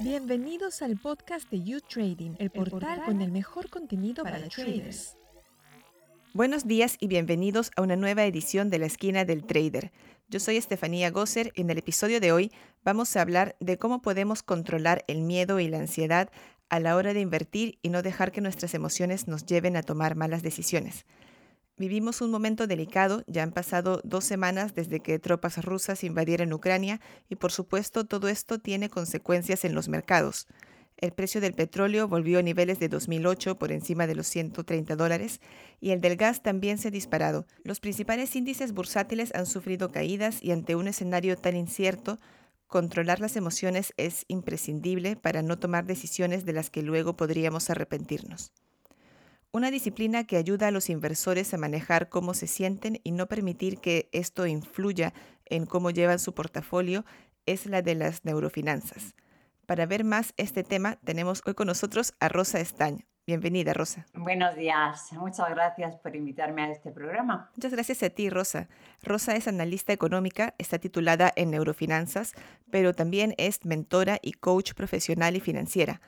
Bienvenidos al podcast de You Trading, el portal con el mejor contenido para, traders. Buenos días y bienvenidos a una nueva edición de La Esquina del Trader. Yo soy Estefanía Gosser y en el episodio de hoy vamos a hablar de cómo podemos controlar el miedo y la ansiedad a la hora de invertir y no dejar que nuestras emociones nos lleven a tomar malas decisiones. Vivimos un momento delicado, ya han pasado dos semanas desde que tropas rusas invadieron Ucrania y por supuesto todo esto tiene consecuencias en los mercados. El precio del petróleo volvió a niveles de 2008 por encima de los 130 dólares y el del gas también se ha disparado. Los principales índices bursátiles han sufrido caídas y ante un escenario tan incierto, controlar las emociones es imprescindible para no tomar decisiones de las que luego podríamos arrepentirnos. Una disciplina que ayuda a los inversores a manejar cómo se sienten y no permitir que esto influya en cómo llevan su portafolio es la de las neurofinanzas. Para ver más este tema, tenemos hoy con nosotros a Rosa Estaño. Bienvenida, Rosa. Buenos días. Muchas gracias por invitarme a este programa. Muchas gracias a ti, Rosa. Rosa es analista económica, está titulada en neurofinanzas, pero también es mentora y coach profesional y financiera.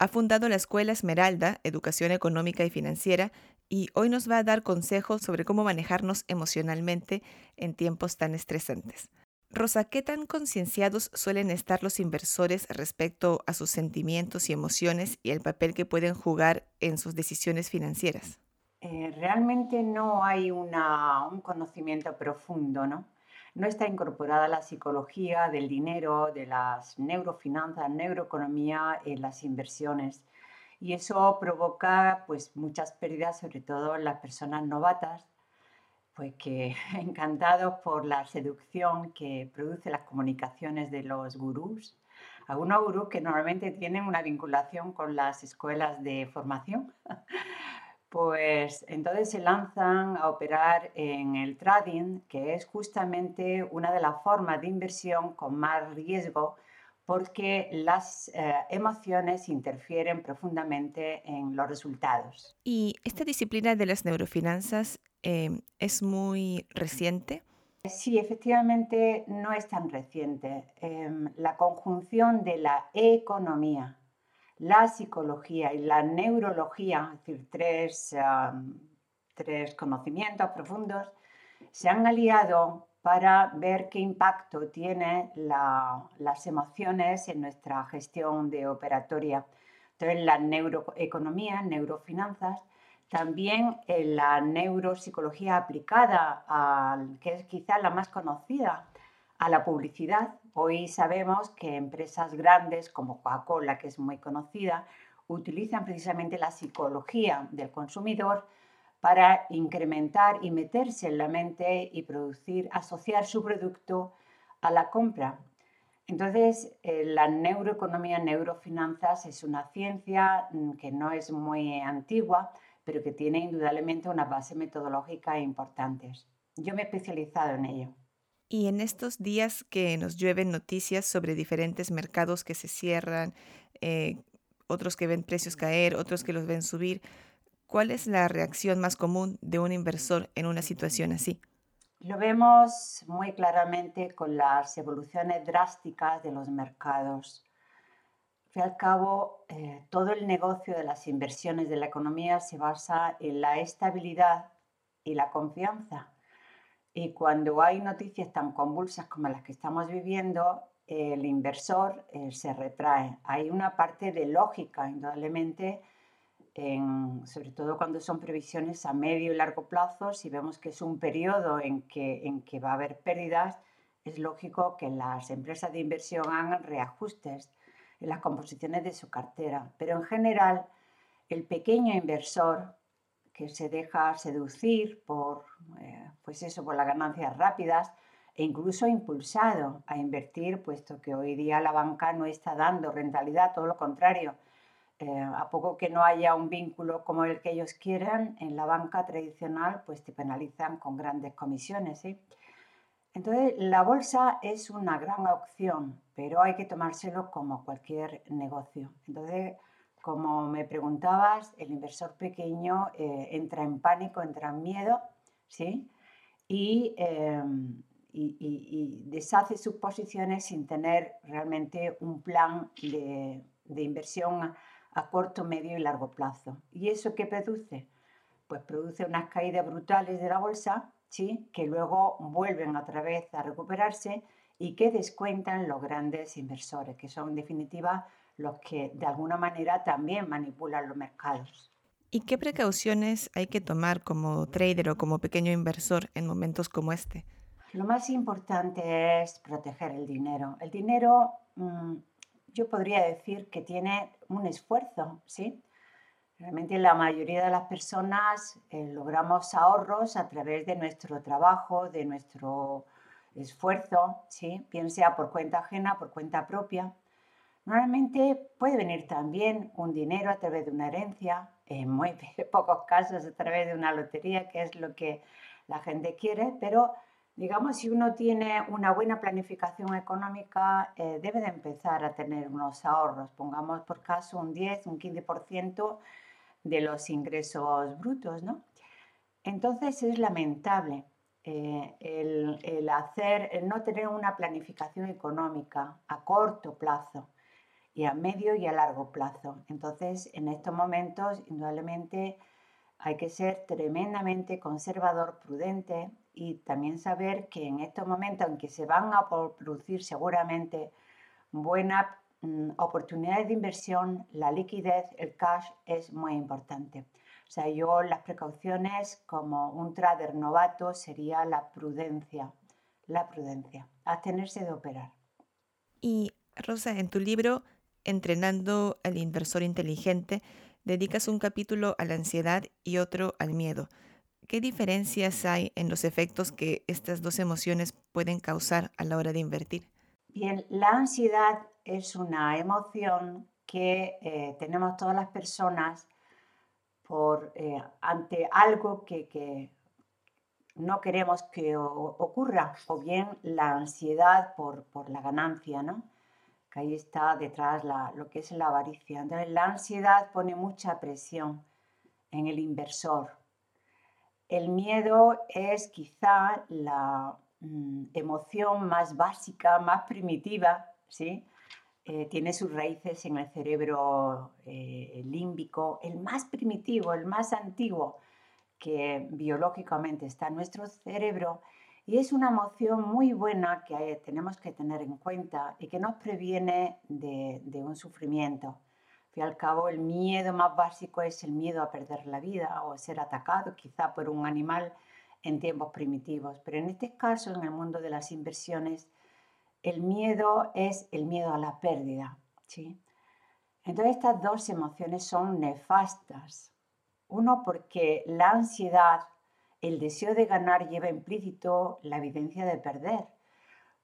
Ha fundado la Escuela Esmeralda, Educación Económica y Financiera, y hoy nos va a dar consejos sobre cómo manejarnos emocionalmente en tiempos tan estresantes. Rosa, ¿qué tan concienciados suelen estar los inversores respecto a sus sentimientos y emociones y el papel que pueden jugar en sus decisiones financieras? Eh, realmente no hay un conocimiento profundo, ¿no? No está incorporada la psicología del dinero, de las neurofinanzas, neuroeconomía en las inversiones. Y eso provoca pues, muchas pérdidas, sobre todo en las personas novatas, pues que encantados por la seducción que produce las comunicaciones de los gurús. Algunos gurús que normalmente tienen una vinculación con las escuelas de formación, pues entonces se lanzan a operar en el trading, que es justamente una de las formas de inversión con más riesgo porque las eh, emociones interfieren profundamente en los resultados. ¿Y esta disciplina de las neurofinanzas em, es muy reciente? Sí, efectivamente no es tan reciente. Em, la conjunción de la economía, la psicología y la neurología, es decir, tres, tres conocimientos profundos, se han aliado para ver qué impacto tienen las emociones en nuestra gestión de operatoria. Entonces, la neuroeconomía, neurofinanzas, también en la neuropsicología aplicada, que es quizá la más conocida, a la publicidad. Hoy sabemos que empresas grandes como Coca-Cola, que es muy conocida, utilizan precisamente la psicología del consumidor para incrementar y meterse en la mente y producir, asociar su producto a la compra. Entonces, eh, la neuroeconomía, neurofinanzas es una ciencia mm, que no es muy antigua, pero que tiene indudablemente una base metodológica importantes. Yo me he especializado en ello. Y en estos días que nos llueven noticias sobre diferentes mercados que se cierran, eh, otros que ven precios caer, otros que los ven subir, ¿Cuál es la reacción más común de un inversor en una situación así? Lo vemos muy claramente con las evoluciones drásticas de los mercados. Al cabo, eh, todo el negocio de las inversiones de la economía se basa en la estabilidad y la confianza. Y cuando hay noticias tan convulsas como las que estamos viviendo, el inversor eh, se retrae. Hay una parte de lógica, indudablemente, sobre todo cuando son previsiones a medio y largo plazo, si vemos que es un periodo en que, en que va a haber pérdidas, es lógico que las empresas de inversión hagan reajustes en las composiciones de su cartera. Pero en general, el pequeño inversor que se deja seducir por, eh, pues eso, por las ganancias rápidas e incluso impulsado a invertir, puesto que hoy día la banca no está dando rentabilidad, todo lo contrario, eh, a poco que no haya un vínculo como el que ellos quieran, en la banca tradicional pues te penalizan con grandes comisiones. Entonces, la bolsa es una gran opción, pero hay que tomárselo como cualquier negocio. Entonces, como me preguntabas, el inversor pequeño eh, entra en pánico, entra en miedo, ¿sí? Y, em, y, deshace sus posiciones sin tener realmente un plan de, inversión a, corto, medio y largo plazo. ¿Y eso qué produce? Pues produce unas caídas brutales de la bolsa, ¿sí? que luego vuelven otra vez a recuperarse y que descuentan los grandes inversores, que son en definitiva los que de alguna manera también manipulan los mercados. ¿Y qué precauciones hay que tomar como trader o como pequeño inversor en momentos como este? Lo más importante es proteger el dinero. El dinero, mm, yo podría decir que tiene un esfuerzo, ¿sí? Realmente la mayoría de las personas eh, logramos ahorros a través de nuestro trabajo, de nuestro esfuerzo, ¿sí? bien sea por cuenta ajena, por cuenta propia. Normalmente puede venir también un dinero a través de una herencia, en muy pocos casos a través de una lotería, que es lo que la gente quiere, pero digamos, si uno tiene una buena planificación económica, eh, debe de empezar a tener unos ahorros, pongamos por caso un 10, un 15% de los ingresos brutos, ¿no? Entonces es lamentable eh, el, hacer, el no tener una planificación económica a corto plazo y a medio y a largo plazo. Entonces, en estos momentos, indudablemente, hay que ser tremendamente conservador, prudente y también saber que en estos momentos en que se van a producir seguramente buenas mm, oportunidades de inversión, la liquidez, el cash es muy importante. O sea, yo las precauciones como un trader novato sería la prudencia, la prudencia, abstenerse de operar. Y Rosa, en tu libro Entrenando al inversor inteligente, dedicas un capítulo a la ansiedad y otro al miedo. ¿Qué diferencias hay en los efectos que estas dos emociones pueden causar a la hora de invertir? Bien, la ansiedad es una emoción que eh, tenemos todas las personas por, eh, ante algo que, no queremos que ocurra, o bien la ansiedad por, por la ganancia, ¿no? Que ahí está detrás lo que es la avaricia. Entonces, la ansiedad pone mucha presión en el inversor. El miedo es quizá la mm, emoción más básica, más primitiva, ¿sí? Eh, tiene sus raíces en el cerebro eh, límbico, el más primitivo, el más antiguo que biológicamente está en nuestro cerebro y es una emoción muy buena que tenemos que tener en cuenta y que nos previene de, un sufrimiento. Al al cabo, el miedo más básico es el miedo a perder la vida o ser atacado quizá por un animal en tiempos primitivos. Pero en este caso, en el mundo de las inversiones, el miedo es el miedo a la pérdida. ¿sí? Entonces estas dos emociones son nefastas. Uno porque la ansiedad el deseo de ganar lleva implícito la evidencia de perder.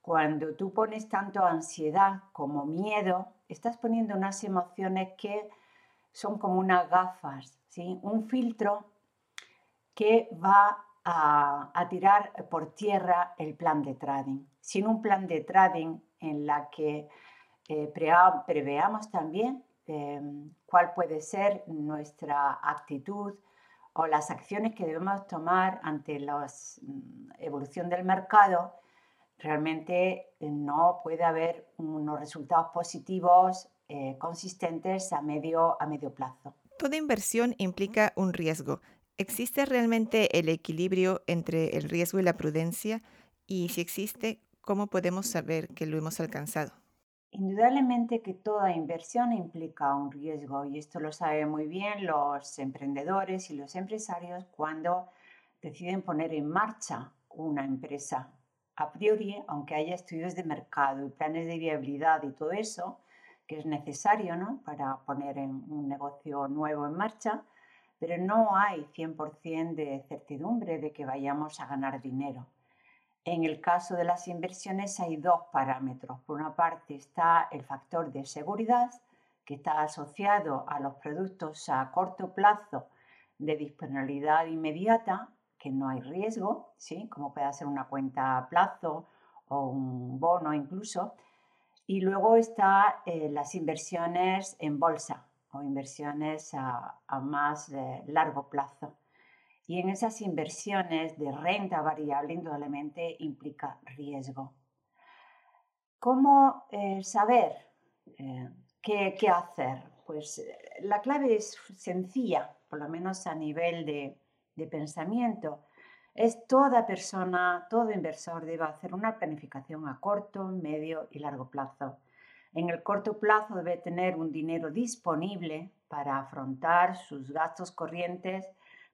Cuando tú pones tanto ansiedad como miedo, estás poniendo unas emociones que son como unas gafas, ¿sí? un filtro que va a, tirar por tierra el plan de trading. Sin un plan de trading en la que eh, preveamos también eh, cuál puede ser nuestra actitud, o las acciones que debemos tomar ante la mm, evolución del mercado, realmente eh, no puede haber unos resultados positivos eh, consistentes a medio, a medio plazo. Toda inversión implica un riesgo. ¿Existe realmente el equilibrio entre el riesgo y la prudencia? Y si existe, ¿cómo podemos saber que lo hemos alcanzado? Indudablemente que toda inversión implica un riesgo y esto lo saben muy bien los emprendedores y los empresarios cuando deciden poner en marcha una empresa. A priori, aunque haya estudios de mercado y planes de viabilidad y todo eso, que es necesario ¿no? para poner un negocio nuevo en marcha, pero no hay 100% de certidumbre de que vayamos a ganar dinero. En el caso de las inversiones hay dos parámetros. Por una parte está el factor de seguridad, que está asociado a los productos a corto plazo de disponibilidad inmediata, que no hay riesgo, ¿sí? como puede ser una cuenta a plazo o un bono incluso. Y luego está eh, las inversiones en bolsa o inversiones a, más largo plazo. Y en esas inversiones de renta variable, indudablemente, implica riesgo. ¿Cómo eh, saber eh, qué, qué, hacer? Pues eh, la clave es sencilla, por lo menos a nivel de, de pensamiento. Es toda persona, todo inversor debe hacer una planificación a corto, medio y largo plazo. En el corto plazo debe tener un dinero disponible para afrontar sus gastos corrientes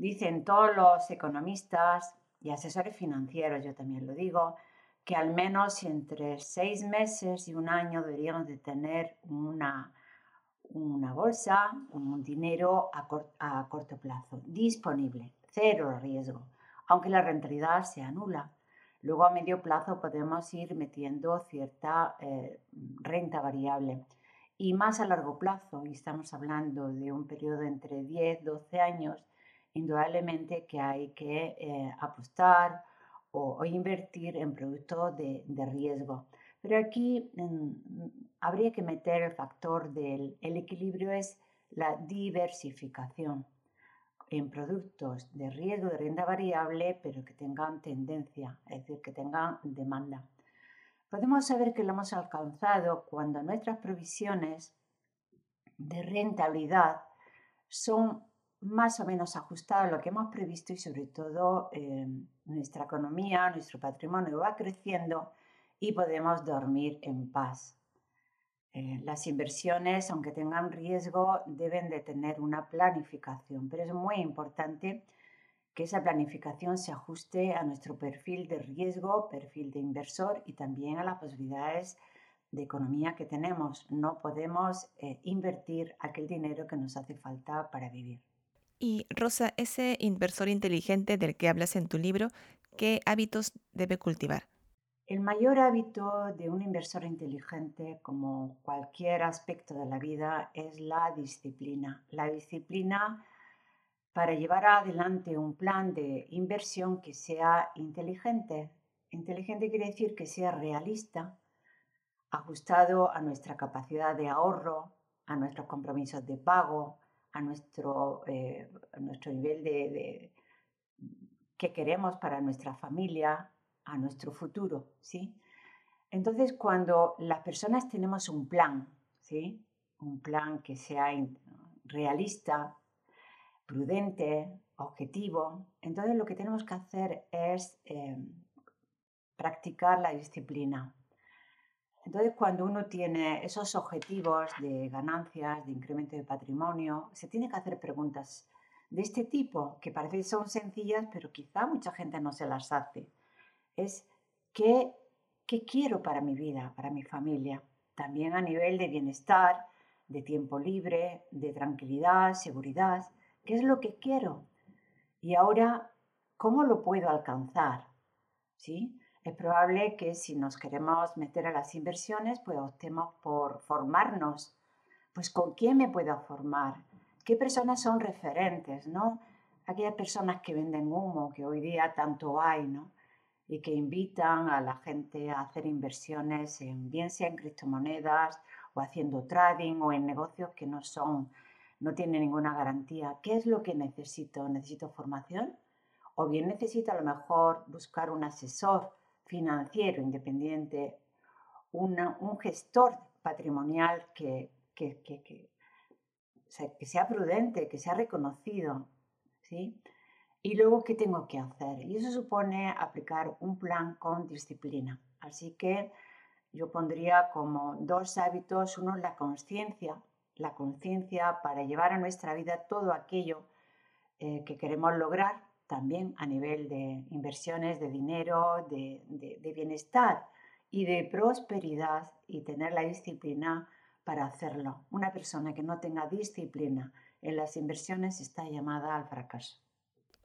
Dicen todos los economistas y asesores financieros, yo también lo digo, que al menos entre seis meses y un año deberíamos de tener una, una bolsa, un dinero a, corto plazo, disponible, cero riesgo, aunque la rentabilidad sea nula. Luego a medio plazo podemos ir metiendo cierta eh, renta variable. Y más a largo plazo, y estamos hablando de un periodo entre 10, 12 años, indudablemente que hay que eh, apostar o, invertir en productos de, riesgo. Pero aquí habría que meter el factor del equilibrio, es la diversificación en productos de riesgo de renta variable, pero que tengan tendencia, es decir, que tengan demanda. Podemos saber que lo hemos alcanzado cuando nuestras provisiones de rentabilidad son más o menos ajustado a lo que hemos previsto y sobre todo eh, nuestra economía, nuestro patrimonio va creciendo y podemos dormir en paz. Eh, las inversiones, aunque tengan riesgo, deben de tener una planificación, pero es muy importante que esa planificación se ajuste a nuestro perfil de riesgo, perfil de inversor y también a las posibilidades de economía que tenemos. No podemos eh, invertir aquel dinero que nos hace falta para vivir. Y Rosa, ese inversor inteligente del que hablas en tu libro, ¿qué hábitos debe cultivar? El mayor hábito de un inversor inteligente, como cualquier aspecto de la vida, es la disciplina. La disciplina para llevar adelante un plan de inversión que sea inteligente. Inteligente quiere decir que sea realista, ajustado a nuestra capacidad de ahorro, a nuestros compromisos de pago, a nuestro, eh, nuestro nivel de, que queremos para nuestra familia, a nuestro futuro, ¿sí? Entonces, cuando las personas tenemos un plan, ¿sí? Un plan que sea realista, prudente, objetivo, entonces lo que tenemos que hacer es eh, practicar la disciplina. Entonces, cuando uno tiene esos objetivos de ganancias, de incremento de patrimonio, se tiene que hacer preguntas de este tipo, que parece que son sencillas, pero quizá mucha gente no se las hace. Es, ¿qué, qué quiero para mi vida, para mi familia? También a nivel de bienestar, de tiempo libre, de tranquilidad, seguridad. ¿Qué es lo que quiero? Y ahora, ¿cómo lo puedo alcanzar? ¿Sí? Es probable que si nos queremos meter a las inversiones, pues optemos por formarnos. Pues con quién me puedo formar, qué personas son referentes, ¿no? Aquellas personas que venden humo, que hoy día tanto hay, ¿no? Y que invitan a la gente a hacer inversiones en bien sea en criptomonedas o haciendo trading o en negocios que no son, no tienen ninguna garantía. ¿Qué es lo que necesito? ¿Necesito formación? O bien necesito a lo mejor buscar un asesor financiero independiente, un gestor patrimonial que, sea prudente, que sea reconocido. ¿sí? Y luego, ¿qué tengo que hacer? Y eso supone aplicar un plan con disciplina. Así que yo pondría como dos hábitos, uno la conciencia, la conciencia para llevar a nuestra vida todo aquello eh, que queremos lograr también a nivel de inversiones, de dinero, de, bienestar y de prosperidad y tener la disciplina para hacerlo. Una persona que no tenga disciplina en las inversiones está llamada al fracaso.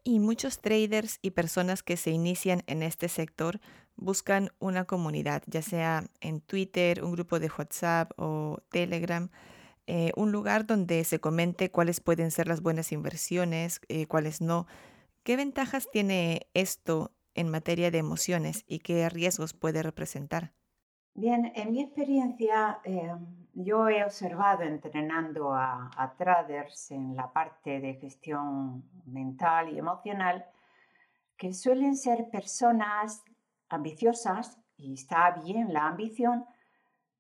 Y muchos traders y personas que se inician en este sector buscan una comunidad, ya sea en Twitter, un grupo de WhatsApp o Telegram, eh, un lugar donde se comente cuáles pueden ser las buenas inversiones, eh, cuáles no. ¿Qué ventajas tiene esto en materia de emociones y qué riesgos puede representar? Bien, en mi experiencia, eh, yo he observado entrenando a, traders en la parte de gestión mental y emocional que suelen ser personas ambiciosas, y está bien la ambición,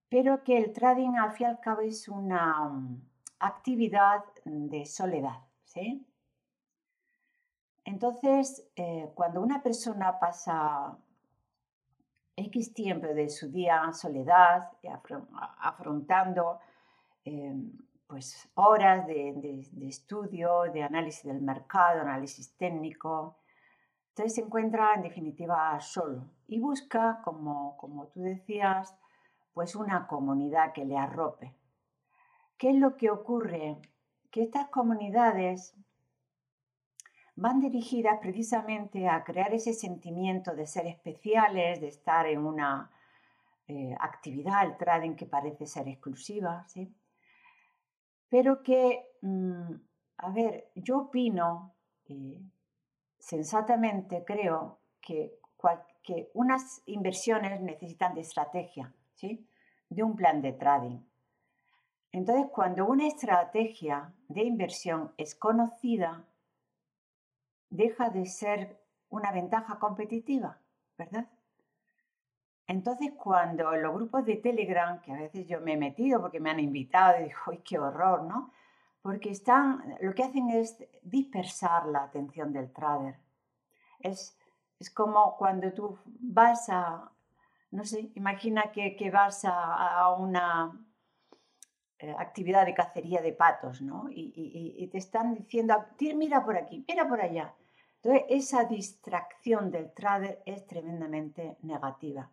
pero que el trading al fin y al cabo es una mm, actividad de soledad. ¿sí? Entonces, eh, cuando una persona pasa X tiempo de su día en soledad, afrontando em, pues, horas de, de, estudio, de análisis del mercado, análisis técnico, entonces se encuentra en definitiva solo y busca, como, como tú decías, pues una comunidad que le arrope. ¿Qué es lo que ocurre? Que estas comunidades van dirigidas precisamente a crear ese sentimiento de ser especiales, de estar en una eh, actividad, el trading que parece ser exclusiva, ¿sí? Pero que, mm, a ver, yo opino, eh, sensatamente creo que, que, unas inversiones necesitan de estrategia, ¿sí? de un plan de trading. Entonces, cuando una estrategia de inversión es conocida, deja de ser una ventaja competitiva, ¿verdad? Entonces, cuando los grupos de Telegram, que a veces yo me he metido porque me han invitado y digo, ¡ay, qué horror! ¿no? porque están, lo que hacen es dispersar la atención del trader. Es, es como cuando tú vas a, no sé, imagina que, que vas a, a una eh, actividad de cacería de patos, ¿no? Y, te están diciendo, mira por aquí, mira por allá. Entonces, esa distracción del trader es tremendamente negativa.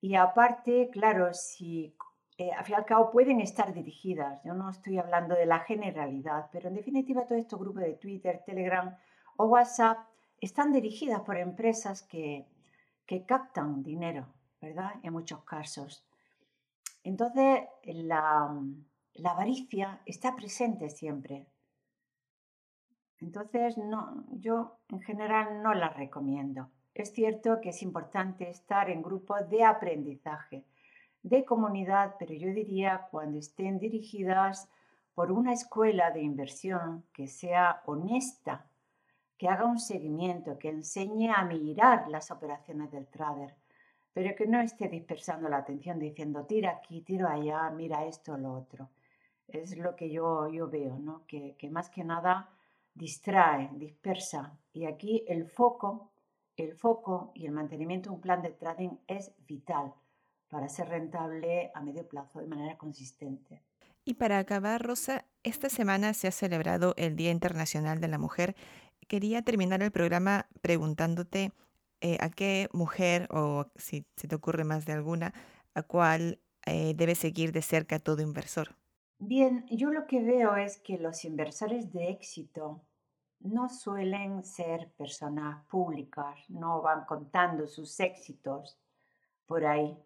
Y aparte, claro, si eh, al fin y al cabo pueden estar dirigidas. Yo no estoy hablando de la generalidad, pero en definitiva todos estos grupos de Twitter, Telegram o WhatsApp están dirigidas por empresas que, que captan dinero, ¿verdad? En muchos casos. Entonces, la, la avaricia está presente siempre. Entonces, no, yo en general no la recomiendo. Es cierto que es importante estar en grupos de aprendizaje de comunidad, pero yo diría cuando estén dirigidas por una escuela de inversión que sea honesta, que haga un seguimiento, que enseñe a mirar las operaciones del trader, pero que no esté dispersando la atención diciendo tira aquí, tiro allá, mira esto, lo otro. Es lo que yo, yo veo, ¿no? que, que más que nada distrae, dispersa. Y aquí el foco, el foco y el mantenimiento de un plan de trading es vital para ser rentable a medio plazo de manera consistente. Y para acabar, Rosa, esta semana se ha celebrado el Día Internacional de la Mujer. Quería terminar el programa preguntándote eh, a qué mujer, o si se te ocurre más de alguna, a cuál eh, debe seguir de cerca todo inversor. Bien, yo lo que veo es que los inversores de éxito no suelen ser personas públicas, no van contando sus éxitos por ahí.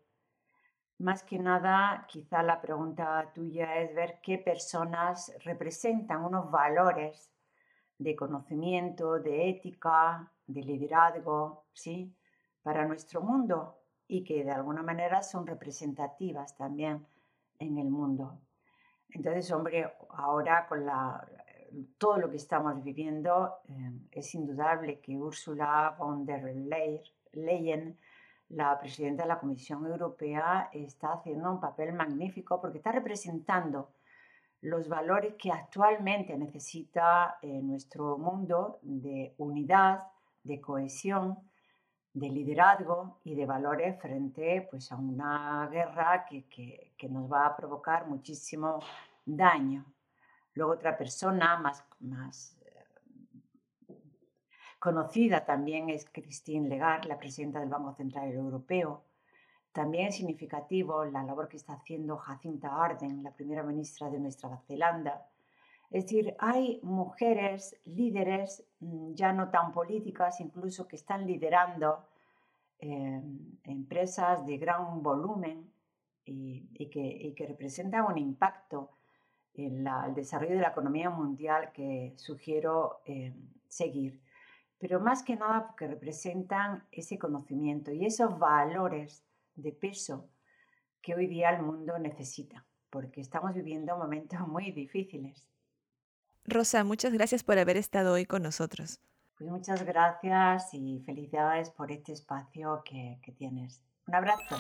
Más que nada, quizá la pregunta tuya es ver qué personas representan unos valores de conocimiento, de ética, de liderazgo, ¿sí? Para nuestro mundo y que de alguna manera son representativas también en el mundo. Entonces, hombre, ahora con la, todo lo que estamos viviendo, eh, es indudable que Ursula von der Leyen la presidenta de la Comisión Europea está haciendo un papel magnífico porque está representando los valores que actualmente necesita eh, nuestro mundo de unidad, de cohesión, de liderazgo y de valores frente pues, a una guerra que, que nos va a provocar muchísimo daño. Luego otra persona más, más Conocida también es Christine Lagarde, la presidenta del Banco Central Europeo. También es significativo la labor que está haciendo Jacinta Arden, la primera ministra de Nueva Zelanda. Es decir, hay mujeres líderes, mm, ya no tan políticas, incluso que están liderando em, empresas de gran volumen y, que, representan un impacto en el desarrollo de la economía mundial que sugiero em, seguir pero más que nada porque representan ese conocimiento y esos valores de peso que hoy día el mundo necesita, porque estamos viviendo momentos muy difíciles. Rosa, muchas gracias por haber estado hoy con nosotros. Pues muchas gracias y felicidades por este espacio que, que tienes. Un abrazo.